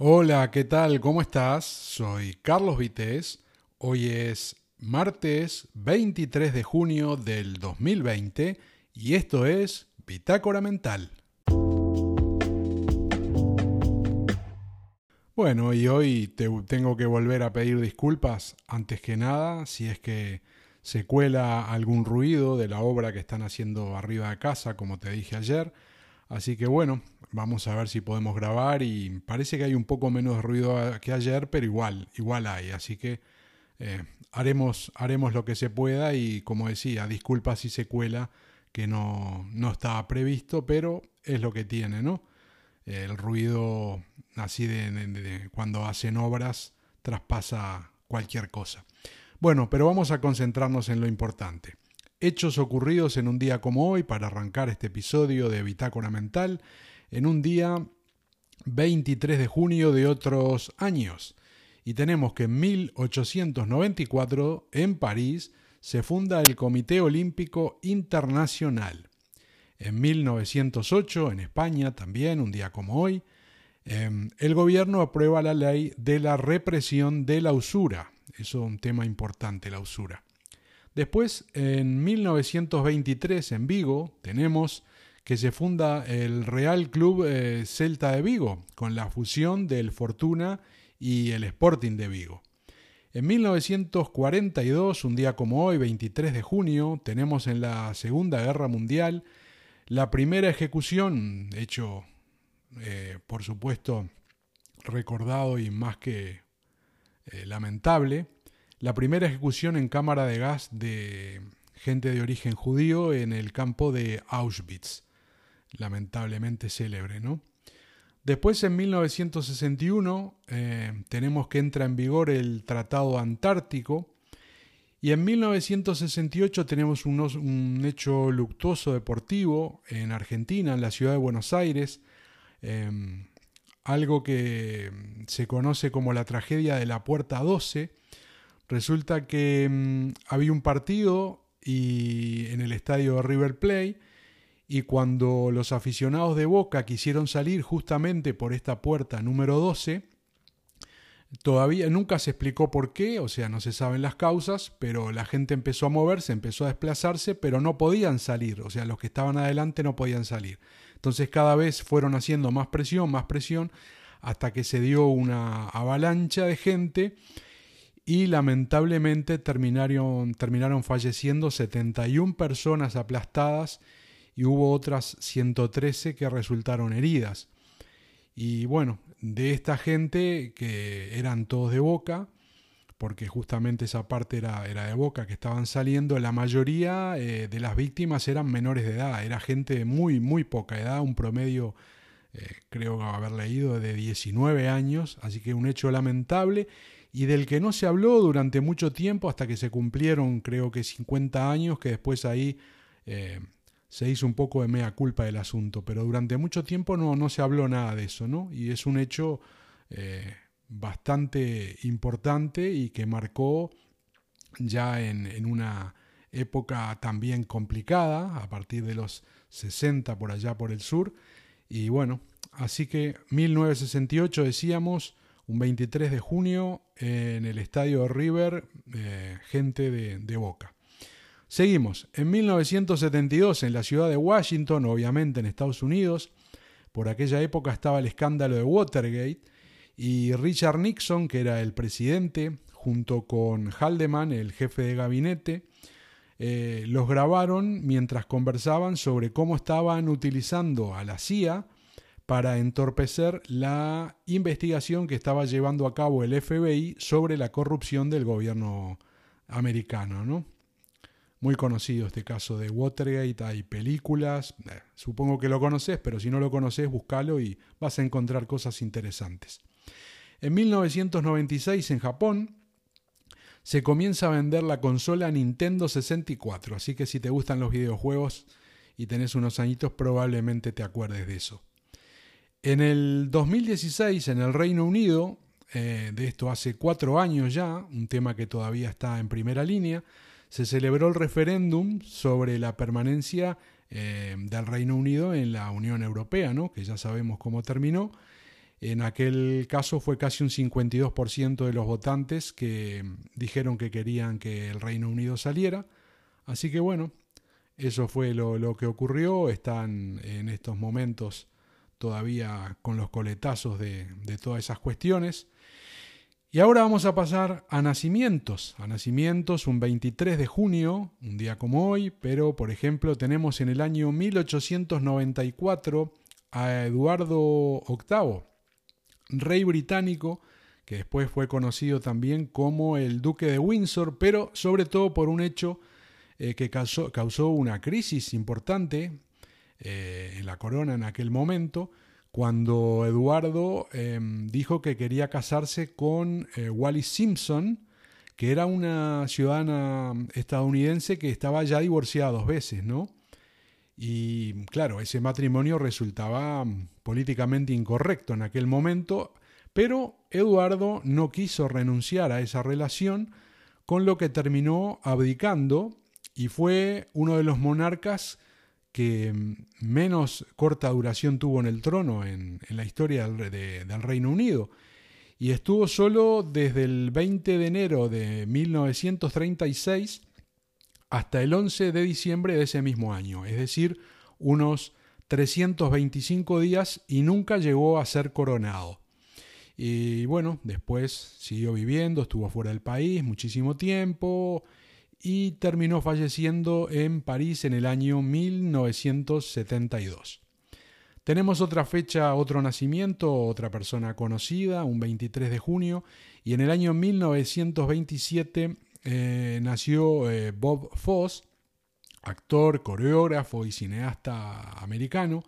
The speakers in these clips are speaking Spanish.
Hola, ¿qué tal? ¿Cómo estás? Soy Carlos Vitéz. Hoy es martes 23 de junio del 2020 y esto es Bitácora Mental. Bueno, y hoy te tengo que volver a pedir disculpas antes que nada si es que se cuela algún ruido de la obra que están haciendo arriba de casa, como te dije ayer. Así que bueno, vamos a ver si podemos grabar y parece que hay un poco menos ruido que ayer, pero igual, igual hay. Así que eh, haremos, haremos lo que se pueda y como decía, disculpa si se cuela, que no, no estaba previsto, pero es lo que tiene, ¿no? El ruido así de cuando hacen obras traspasa cualquier cosa. Bueno, pero vamos a concentrarnos en lo importante. Hechos ocurridos en un día como hoy para arrancar este episodio de Bitácora Mental, en un día 23 de junio de otros años. Y tenemos que en 1894, en París, se funda el Comité Olímpico Internacional. En 1908, en España, también, un día como hoy, em, el gobierno aprueba la ley de la represión de la usura. Eso es un tema importante, la usura. Después, en 1923, en Vigo, tenemos que se funda el Real Club eh, Celta de Vigo, con la fusión del Fortuna y el Sporting de Vigo. En 1942, un día como hoy, 23 de junio, tenemos en la Segunda Guerra Mundial la primera ejecución, hecho, eh, por supuesto, recordado y más que eh, lamentable, la primera ejecución en cámara de gas de gente de origen judío en el campo de Auschwitz, lamentablemente célebre, ¿no? Después, en 1961, eh, tenemos que entra en vigor el Tratado Antártico, y en 1968 tenemos un, hecho luctuoso deportivo en Argentina, en la ciudad de Buenos Aires, em, algo que se conoce como la tragedia de la Puerta 12, Resulta que mm, había un partido y, en el estadio River Plate y cuando los aficionados de Boca quisieron salir justamente por esta puerta número 12, todavía nunca se explicó por qué, o sea, no se saben las causas, pero la gente empezó a moverse, empezó a desplazarse, pero no podían salir, o sea, los que estaban adelante no podían salir. Entonces cada vez fueron haciendo más presión, más presión, hasta que se dio una avalancha de gente y lamentablemente terminaron, terminaron falleciendo 71 personas aplastadas y hubo otras 113 que resultaron heridas. Y bueno, de esta gente que eran todos de boca, porque justamente esa parte era, era de boca que estaban saliendo, la mayoría eh, de las víctimas eran menores de edad, era gente de muy, muy poca edad, un promedio, eh, creo haber leído, de 19 años, así que un hecho lamentable y del que no se habló durante mucho tiempo hasta que se cumplieron creo que 50 años, que después ahí eh, se hizo un poco de mea culpa del asunto, pero durante mucho tiempo no, no se habló nada de eso, ¿no? Y es un hecho eh, bastante importante y que marcó ya en, en una época también complicada, a partir de los 60 por allá por el sur, y bueno, así que 1968 decíamos, un 23 de junio en el estadio River, eh, gente de, Boca. Seguimos. En 1972, en la ciudad de Washington, obviamente en Estados Unidos, por aquella época estaba el escándalo de Watergate, y Richard Nixon, que era el presidente, junto con Haldeman, el jefe de gabinete, eh, los grabaron mientras conversaban sobre cómo estaban utilizando a la CIA para entorpecer la investigación que estaba llevando a cabo el FBI sobre la corrupción del gobierno americano. ¿no? Muy conocido este caso de Watergate, hay películas, eh, supongo que lo conoces, pero si no lo conoces, búscalo y vas a encontrar cosas interesantes. En 1996 en Japón se comienza a vender la consola Nintendo 64, así que si te gustan los videojuegos y tenés unos añitos probablemente te acuerdes de eso. En el 2016, en el Reino Unido, eh, de esto hace cuatro años ya, un tema que todavía está en primera línea, se celebró el referéndum sobre la permanencia eh, del Reino Unido en la Unión Europea, ¿no? que ya sabemos cómo terminó. En aquel caso fue casi un 52% de los votantes que dijeron que querían que el Reino Unido saliera. Así que bueno, eso fue lo, que ocurrió. Están en estos momentos todavía con los coletazos de, de todas esas cuestiones. Y ahora vamos a pasar a nacimientos. A nacimientos, un 23 de junio, un día como hoy, pero por ejemplo tenemos en el año 1894 a Eduardo VIII, rey británico, que después fue conocido también como el duque de Windsor, pero sobre todo por un hecho eh, que causó, una crisis importante eh, en la corona en aquel momento, cuando Eduardo em, dijo que quería casarse con eh, Wallis Simpson, que era una ciudadana estadounidense que estaba ya divorciada dos veces, ¿no? Y claro, ese matrimonio resultaba mm, políticamente incorrecto en aquel momento, pero Eduardo no quiso renunciar a esa relación, con lo que terminó abdicando y fue uno de los monarcas que mm, menos corta duración tuvo en el trono en, la historia del, del, Reino Unido. Y estuvo solo desde el 20 de enero de 1936 hasta el 11 de diciembre de ese mismo año, es decir, unos 325 días y nunca llegó a ser coronado. Y bueno, después siguió viviendo, estuvo fuera del país muchísimo tiempo y terminó falleciendo en París en el año 1972. Tenemos otra fecha, otro nacimiento, otra persona conocida, un 23 de junio, y en el año 1927 eh, nació eh, Bob Foss, actor, coreógrafo y cineasta americano,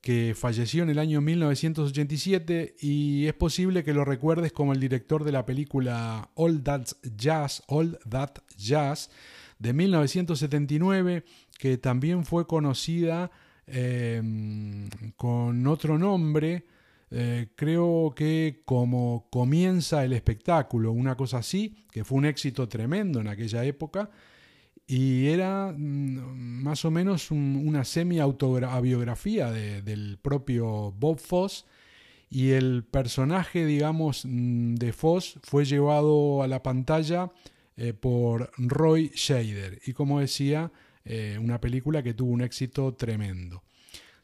que falleció en el año 1987 y es posible que lo recuerdes como el director de la película All That Jazz, All That Jazz de 1979, que también fue conocida em, con otro nombre, eh, creo que como comienza el espectáculo, una cosa así, que fue un éxito tremendo en aquella época, y era mm, más o menos una semi-autobiografía del propio Bob Foss, y el personaje, digamos, mm, de Foss fue llevado a la pantalla eh, por Roy Shader, y como decía, eh, una película que tuvo un éxito tremendo.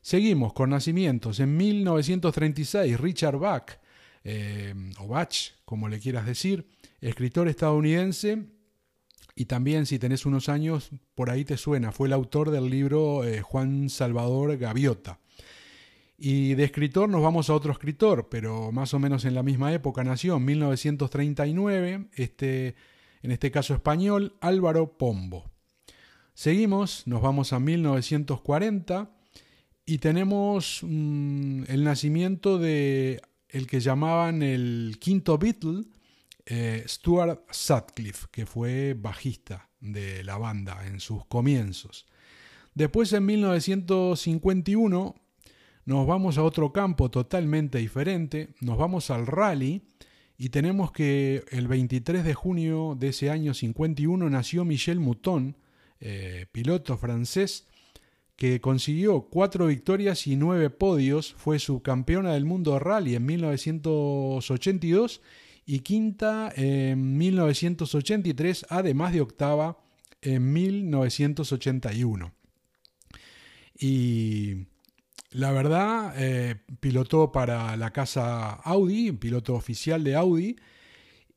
Seguimos con nacimientos. En 1936, Richard Bach, eh, o Bach, como le quieras decir, escritor estadounidense, y también si tenés unos años, por ahí te suena, fue el autor del libro eh, Juan Salvador Gaviota. Y de escritor nos vamos a otro escritor, pero más o menos en la misma época nació, en 1939, este, en este caso español, Álvaro Pombo. Seguimos, nos vamos a 1940 y tenemos mm, el nacimiento de el que llamaban el quinto Beatle, eh, Stuart Sutcliffe, que fue bajista de la banda en sus comienzos. Después, en 1951, nos vamos a otro campo totalmente diferente, nos vamos al rally y tenemos que el 23 de junio de ese año 51 nació Michel Mouton, eh, piloto francés, que consiguió cuatro victorias y nueve podios, fue subcampeona del mundo rally en 1982 y quinta en 1983, además de octava en 1981. Y la verdad, eh, pilotó para la casa Audi, piloto oficial de Audi,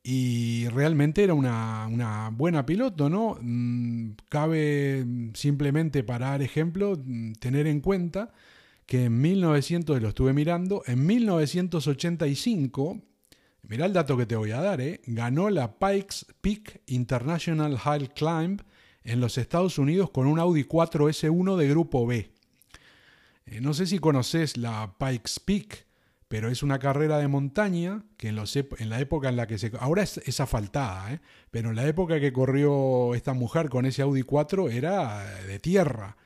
y realmente era una, buena piloto, ¿no? Mm, cabe simplemente para dar ejemplo, mm, tener en cuenta que en 1900, lo estuve mirando, en 1985, mirá el dato que te voy a dar, ¿eh? ganó la Pikes Peak International High Climb en los Estados Unidos con un Audi 4S1 de grupo B. Eh, no sé si conoces la Pikes Peak, pero es una carrera de montaña que en, los, en la época en la que se... Ahora es, asfaltada, ¿eh? pero en la época que corrió esta mujer con ese Audi 4 era de tierra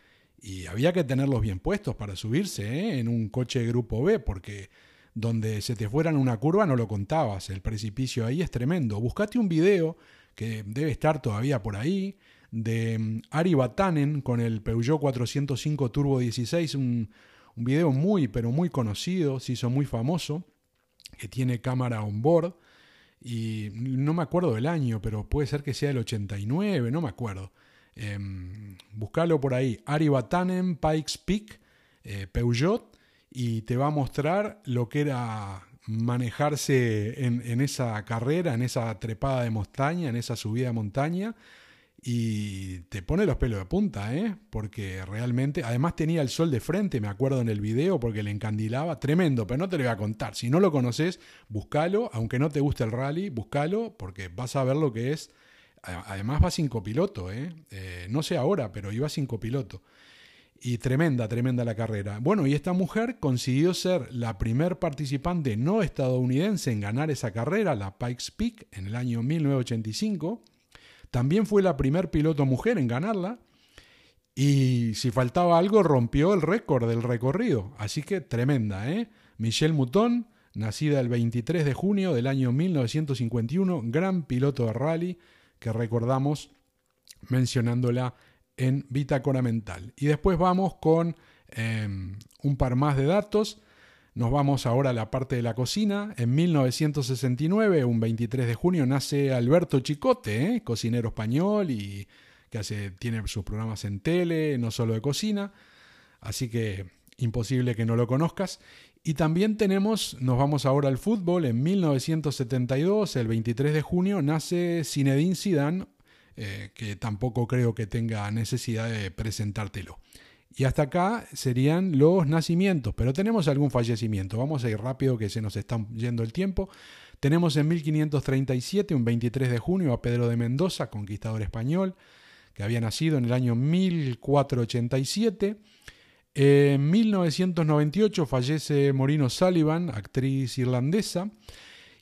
y había que tenerlos bien puestos para subirse ¿eh? en un coche de grupo B porque donde se te fueran una curva no lo contabas, el precipicio ahí es tremendo. Buscate un video que debe estar todavía por ahí de mm, Ari Batanen con el Peugeot 405 Turbo 16, un, video muy, pero muy conocido, se hizo muy famoso. que tiene cámara on board. Y no me acuerdo del año, pero puede ser que sea el 89, no me acuerdo. Eh, buscalo por ahí. Ari Batanen, Pikes Peak, eh, Peugeot, y te va a mostrar lo que era manejarse en, esa carrera, en esa trepada de montaña, en esa subida de montaña, y te pone los pelos de punta, ¿eh? Porque realmente, además tenía el sol de frente, me acuerdo en el video, porque le encandilaba, tremendo, pero no te lo voy a contar. Si no lo conoces, búscalo, aunque no te guste el rally, búscalo, porque vas a ver lo que es. Además va sin copiloto, ¿eh? eh no sé ahora, pero iba sin copiloto. Y tremenda, tremenda la carrera. Bueno, y esta mujer consiguió ser la primer participante no estadounidense en ganar esa carrera, la Pikes Peak, en el año 1985 también fue la primer piloto mujer en ganarla. Y si faltaba algo, rompió el récord del recorrido. Así que tremenda, ¿eh? Michelle Mouton, nacida el 23 de junio del año 1951, gran piloto de rally que recordamos mencionándola en Bitácora Mental. Y después vamos con em, un par más de datos. Nos vamos ahora a la parte de la cocina. En 1969, un 23 de junio, nace Alberto Chicote, ¿eh? cocinero español y que hace, tiene sus programas en tele, no solo de cocina. Así que imposible que no lo conozcas. Y también tenemos, nos vamos ahora al fútbol, en 1972, el 23 de junio, nace Zinedine Zidane, eh, que tampoco creo que tenga necesidad de presentártelo. Y hasta acá serían los nacimientos, pero tenemos algún fallecimiento. Vamos a ir rápido que se nos está yendo el tiempo. Tenemos en 1537, un 23 de junio, a Pedro de Mendoza, conquistador español, que había nacido en el año 1487. En 1998 fallece Morino Sullivan, actriz irlandesa.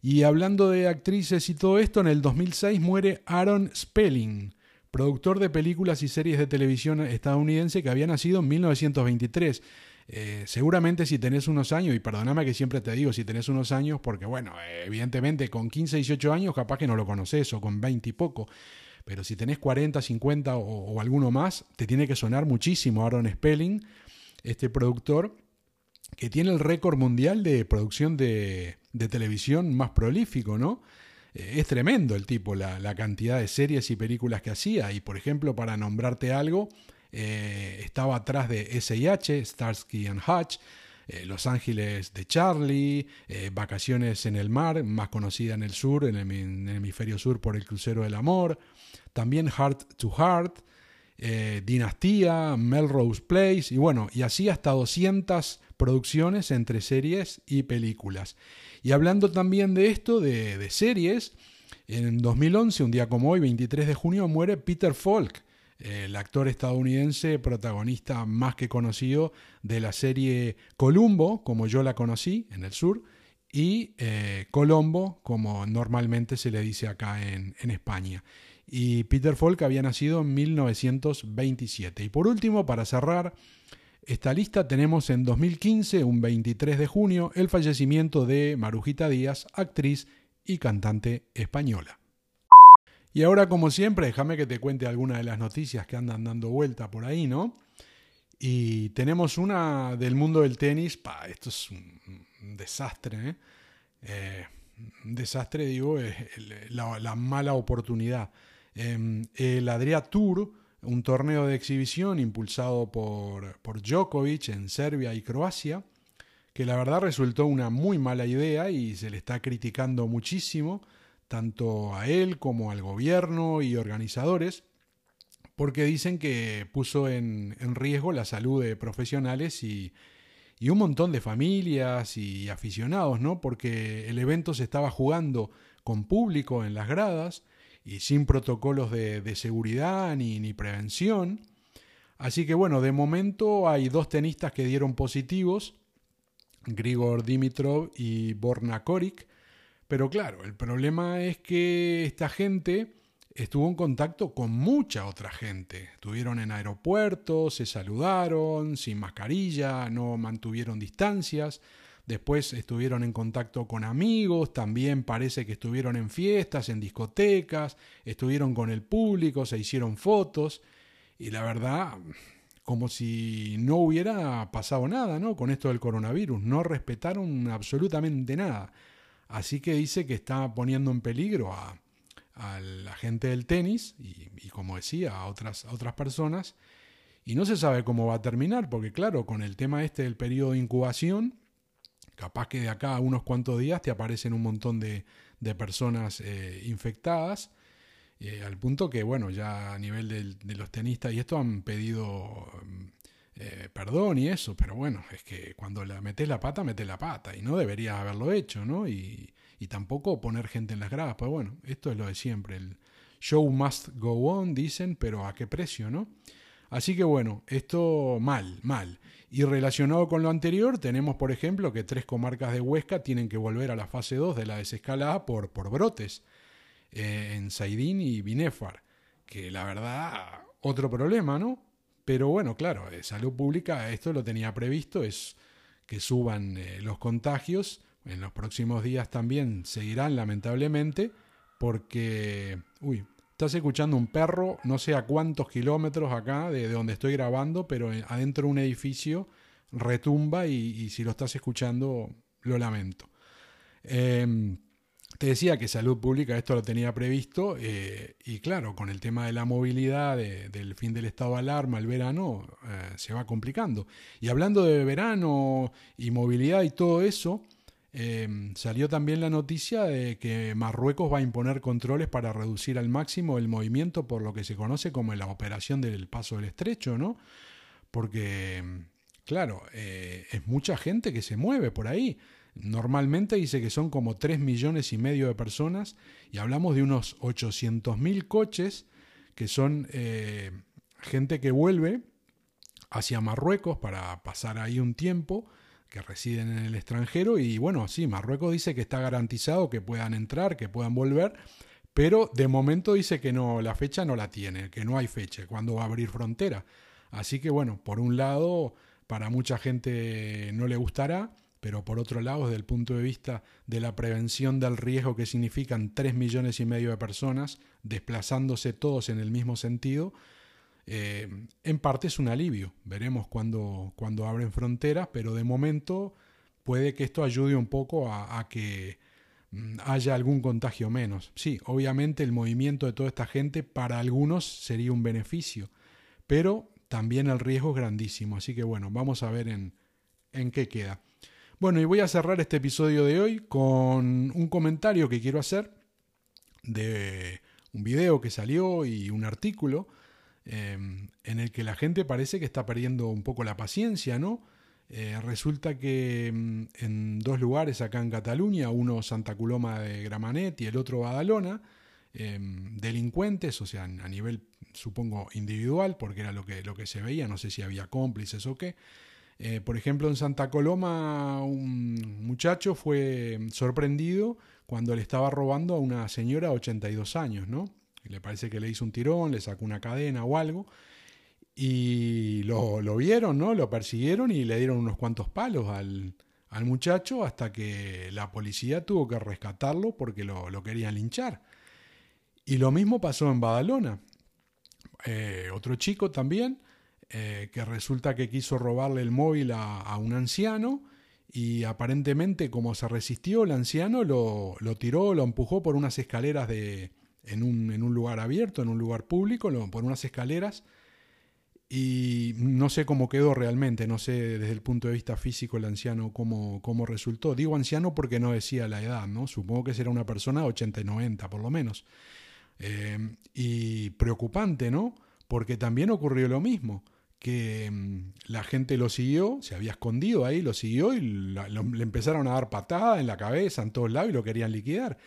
Y hablando de actrices y todo esto, en el 2006 muere Aaron Spelling, productor de películas y series de televisión estadounidense que había nacido en 1923. Eh, seguramente si tenés unos años, y perdóname que siempre te digo si tenés unos años, porque bueno, evidentemente con 15, 18 años capaz que no lo conoces, o con 20 y poco, pero si tenés 40, 50 o, alguno más, te tiene que sonar muchísimo Aaron Spelling, este productor que tiene el récord mundial de producción de, de televisión más prolífico, ¿no? Eh, es tremendo el tipo, la, cantidad de series y películas que hacía. Y por ejemplo, para nombrarte algo, eh, estaba atrás de SIH, Starsky and Hutch, eh, Los Ángeles de Charlie, Vacaciones en el Mar, más conocida en el sur, en el, hemisferio sur por el Crucero del Amor, también Heart to Heart, Dinastía, Melrose Place, y bueno, y así hasta 200 producciones entre series y películas. Y hablando también de esto, de, series, en 2011, un día como hoy, 23 de junio, muere Peter Falk, el actor estadounidense protagonista más que conocido de la serie Columbo, como yo la conocí en el sur, y eh, Colombo, como normalmente se le dice acá en España. Y Peter Falk había nacido en 1927. Y por último, para cerrar, esta lista tenemos en 2015, un 23 de junio, el fallecimiento de Marujita Díaz, actriz y cantante española. Y ahora, como siempre, déjame que te cuente algunas de las noticias que andan dando vuelta por ahí, ¿no? Y tenemos una del mundo del tenis. Pa, esto es un, desastre, ¿eh? ¿eh? un desastre, digo, es la, mala oportunidad. Em, el Adria Tour un torneo de exhibición impulsado por, por Djokovic en Serbia y Croacia, que la verdad resultó una muy mala idea y se le está criticando muchísimo, tanto a él como al gobierno y organizadores, porque dicen que puso en, en riesgo la salud de profesionales y, y un montón de familias y aficionados, ¿no? Porque el evento se estaba jugando con público en las gradas, y sin protocolos de, seguridad ni, ni, prevención. Así que bueno, de momento hay dos tenistas que dieron positivos, Grigor Dimitrov y Borna Koric, pero claro, el problema es que esta gente estuvo en contacto con mucha otra gente. Estuvieron en aeropuertos, se saludaron, sin mascarilla, no mantuvieron distancias. Después estuvieron en contacto con amigos, también parece que estuvieron en fiestas, en discotecas, estuvieron con el público, se hicieron fotos y la verdad, como si no hubiera pasado nada, ¿no? Con esto del coronavirus, no respetaron absolutamente nada. Así que dice que está poniendo en peligro a, la gente del tenis y, como decía, a otras, a otras personas. Y no se sabe cómo va a terminar, porque claro, con el tema este del periodo de incubación, capaz que de acá a unos cuantos días te aparecen un montón de, personas eh, infectadas, eh, al punto que, bueno, ya a nivel de los tenistas y esto han pedido eh, perdón y eso, pero bueno, es que cuando la metes la pata, metes la pata y no deberías haberlo hecho, ¿no? Y, tampoco poner gente en las gradas, pues bueno, esto es lo de siempre, el show must go on, dicen, pero ¿a qué precio, no? Así que bueno, esto mal, mal. Y relacionado con lo anterior, tenemos por ejemplo que tres comarcas de Huesca tienen que volver a la fase 2 de la desescalada por, por brotes eh, en Saidín y Binefar, que la verdad, otro problema, ¿no? Pero bueno, claro, eh, salud pública esto lo tenía previsto, es que suban eh, los contagios. En los próximos días también seguirán, lamentablemente, porque, uy, estás escuchando un perro, no sé a cuántos kilómetros acá de, donde estoy grabando, pero adentro de un edificio retumba y, si lo estás escuchando, lo lamento. Em, te decía que salud pública esto lo tenía previsto eh, y claro, con el tema de la movilidad, del fin del estado de alarma, el verano, eh, se va complicando. Y hablando de verano y movilidad y todo eso, em, salió también la noticia de que Marruecos va a imponer controles para reducir al máximo el movimiento por lo que se conoce como la operación del paso del estrecho, ¿no? Porque, claro, eh, es mucha gente que se mueve por ahí. Normalmente dice que son como 3 millones y medio de personas y hablamos de unos 800 mil coches que son eh, gente que vuelve hacia Marruecos para pasar ahí un tiempo, que residen en el extranjero y bueno, sí, Marruecos dice que está garantizado que puedan entrar, que puedan volver, pero de momento dice que no, la fecha no la tiene, que no hay fecha, cuando va a abrir frontera. Así que bueno, por un lado, para mucha gente no le gustará, pero por otro lado, desde el punto de vista de la prevención del riesgo que significan 3 millones y medio de personas desplazándose todos en el mismo sentido, eh, en parte es un alivio. Veremos cuando, cuando abren fronteras, pero de momento puede que esto ayude un poco a, a que mm, haya algún contagio menos. Sí, obviamente el movimiento de toda esta gente para algunos sería un beneficio, pero también el riesgo es grandísimo. Así que bueno, vamos a ver en, en qué queda. Bueno, y voy a cerrar este episodio de hoy con un comentario que quiero hacer de un video que salió y un artículo em, en el que la gente parece que está perdiendo un poco la paciencia, ¿no? Eh, resulta que em, en dos lugares acá en Cataluña, uno Santa Coloma de Gramanet y el otro Badalona, em, delincuentes, o sea, a nivel supongo individual, porque era lo que, lo que se veía, no sé si había cómplices o qué, eh, por ejemplo, en Santa Coloma un muchacho fue sorprendido cuando le estaba robando a una señora de 82 años, ¿no? Le parece que le hizo un tirón, le sacó una cadena o algo. Y lo, vieron, ¿no? Lo persiguieron y le dieron unos cuantos palos al, muchacho hasta que la policía tuvo que rescatarlo porque lo, lo querían linchar. Y lo mismo pasó en Badalona. Eh, otro chico también eh, que resulta que quiso robarle el móvil a, un anciano y aparentemente como se resistió, el anciano lo, tiró, lo empujó por unas escaleras de, en, un, lugar abierto, en un lugar público, por unas escaleras y no sé cómo quedó realmente, no sé desde el punto de vista físico el anciano cómo, cómo resultó. Digo anciano porque no decía la edad, ¿no? Supongo que será una persona de 80 y 90 por lo menos. Eh, y preocupante, ¿no? Porque también ocurrió lo mismo que mm, la gente lo siguió, se había escondido ahí, lo siguió y le empezaron a dar patadas en la cabeza, en todos lados y lo querían liquidar.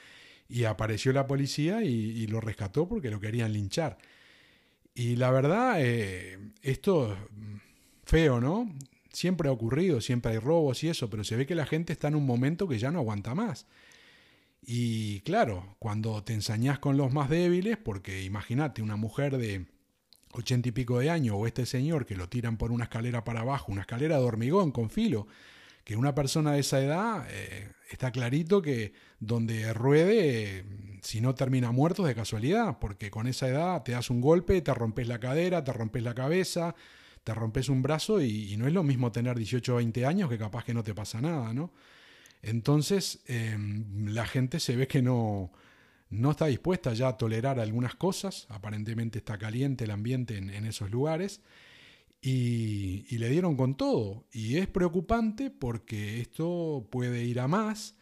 Y apareció la policía y, lo rescató porque lo querían linchar. Y la verdad, eh, esto mm, feo, ¿no? Siempre ha ocurrido, siempre hay robos y eso, pero se ve que la gente está en un momento que ya no aguanta más. Y claro, cuando te ensañás con los más débiles, porque imagínate, una mujer de ochenta y pico de años, o este señor que lo tiran por una escalera para abajo, una escalera de hormigón con filo, que una persona de esa edad eh, está clarito que donde ruede, si no termina muerto de casualidad, porque con esa edad te das un golpe, te rompes la cadera, te rompes la cabeza, te rompes un brazo y, no es lo mismo tener 18 o 20 años que capaz que no te pasa nada, ¿no? Entonces, em, la gente se ve que no, no está dispuesta ya a tolerar algunas cosas, aparentemente está caliente el ambiente en, esos lugares, y, le dieron con todo. Y es preocupante porque esto puede ir a más,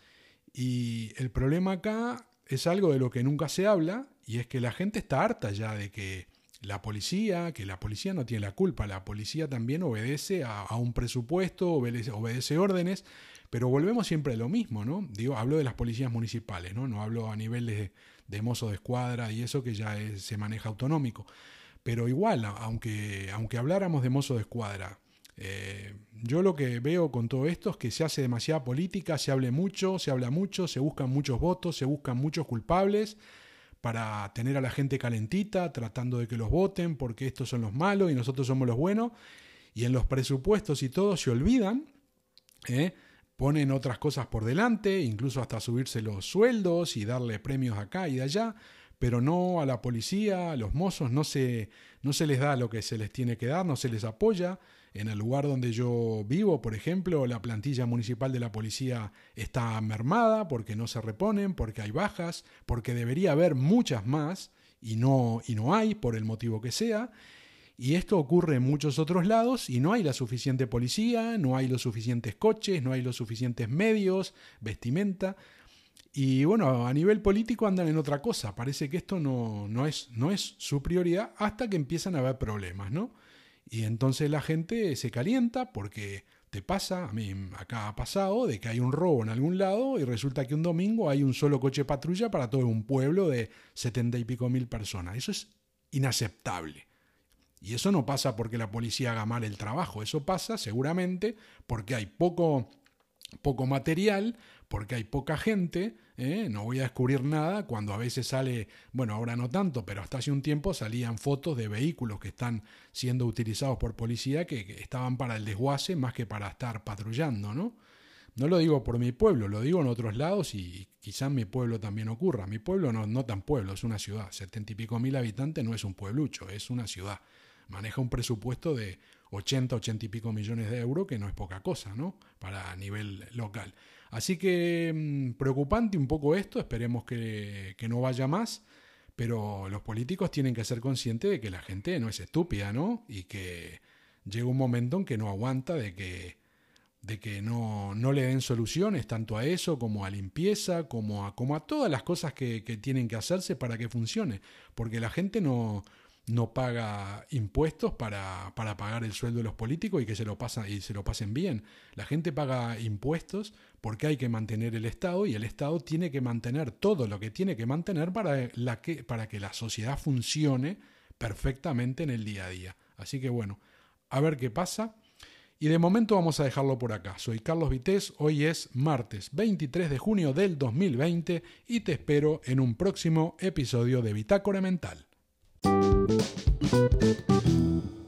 y el problema acá es algo de lo que nunca se habla, y es que la gente está harta ya de que la policía, que la policía no tiene la culpa, la policía también obedece a, un presupuesto, obedece, órdenes, pero volvemos siempre a lo mismo, ¿no? Digo, hablo de las policías municipales, ¿no? No hablo a nivel de, de mozo de escuadra y eso que ya se maneja autonómico. Pero igual, aunque, aunque habláramos de mozo de escuadra, eh, yo lo que veo con todo esto es que se hace demasiada política, se hable mucho, se habla mucho, se buscan muchos votos, se buscan muchos culpables para tener a la gente calentita, tratando de que los voten, porque estos son los malos y nosotros somos los buenos. Y en los presupuestos y todo se olvidan, ¿eh? ponen otras cosas por delante, incluso hasta subirse los sueldos y darle premios acá y de allá, pero no a la policía, a los mozos, no se, no se les da lo que se les tiene que dar, no se les apoya. En el lugar donde yo vivo, por ejemplo, la plantilla municipal de la policía está mermada porque no se reponen, porque hay bajas, porque debería haber muchas más y no, y no hay, por el motivo que sea. Y esto ocurre en muchos otros lados y no hay la suficiente policía, no hay los suficientes coches, no hay los suficientes medios, vestimenta. Y bueno, a nivel político andan en otra cosa. Parece que esto no, no, es, no es su prioridad hasta que empiezan a haber problemas, ¿no? Y entonces la gente se calienta porque te pasa, a mí acá ha pasado, de que hay un robo en algún lado y resulta que un domingo hay un solo coche patrulla para todo un pueblo de setenta y pico mil personas. Eso es inaceptable. Y eso no pasa porque la policía haga mal el trabajo, eso pasa seguramente porque hay poco, poco material, porque hay poca gente, ¿eh? no voy a descubrir nada cuando a veces sale, bueno, ahora no tanto, pero hasta hace un tiempo salían fotos de vehículos que están siendo utilizados por policía que, estaban para el desguace más que para estar patrullando, ¿no? No lo digo por mi pueblo, lo digo en otros lados y quizás en mi pueblo también ocurra. Mi pueblo no, no tan pueblo, es una ciudad. Setenta y pico mil habitantes no es un pueblucho, es una ciudad. Maneja un presupuesto de 80, 80 y pico millones de euros, que no es poca cosa, ¿no? Para nivel local. Así que mm, preocupante un poco esto, esperemos que, no vaya más, pero los políticos tienen que ser conscientes de que la gente no es estúpida, ¿no? Y que llega un momento en que no aguanta de que, de que no, no le den soluciones tanto a eso como a limpieza, como a, como a todas las cosas que, que tienen que hacerse para que funcione, porque la gente no, no paga impuestos para, para, pagar el sueldo de los políticos y que se lo, pasa, y se lo pasen bien. La gente paga impuestos porque hay que mantener el Estado y el Estado tiene que mantener todo lo que tiene que mantener para, la que, para que la sociedad funcione perfectamente en el día a día. Así que bueno, a ver qué pasa. Y de momento vamos a dejarlo por acá. Soy Carlos Vités, hoy es martes 23 de junio del 2020 y te espero en un próximo episodio de Bitácora Mental. Thank you.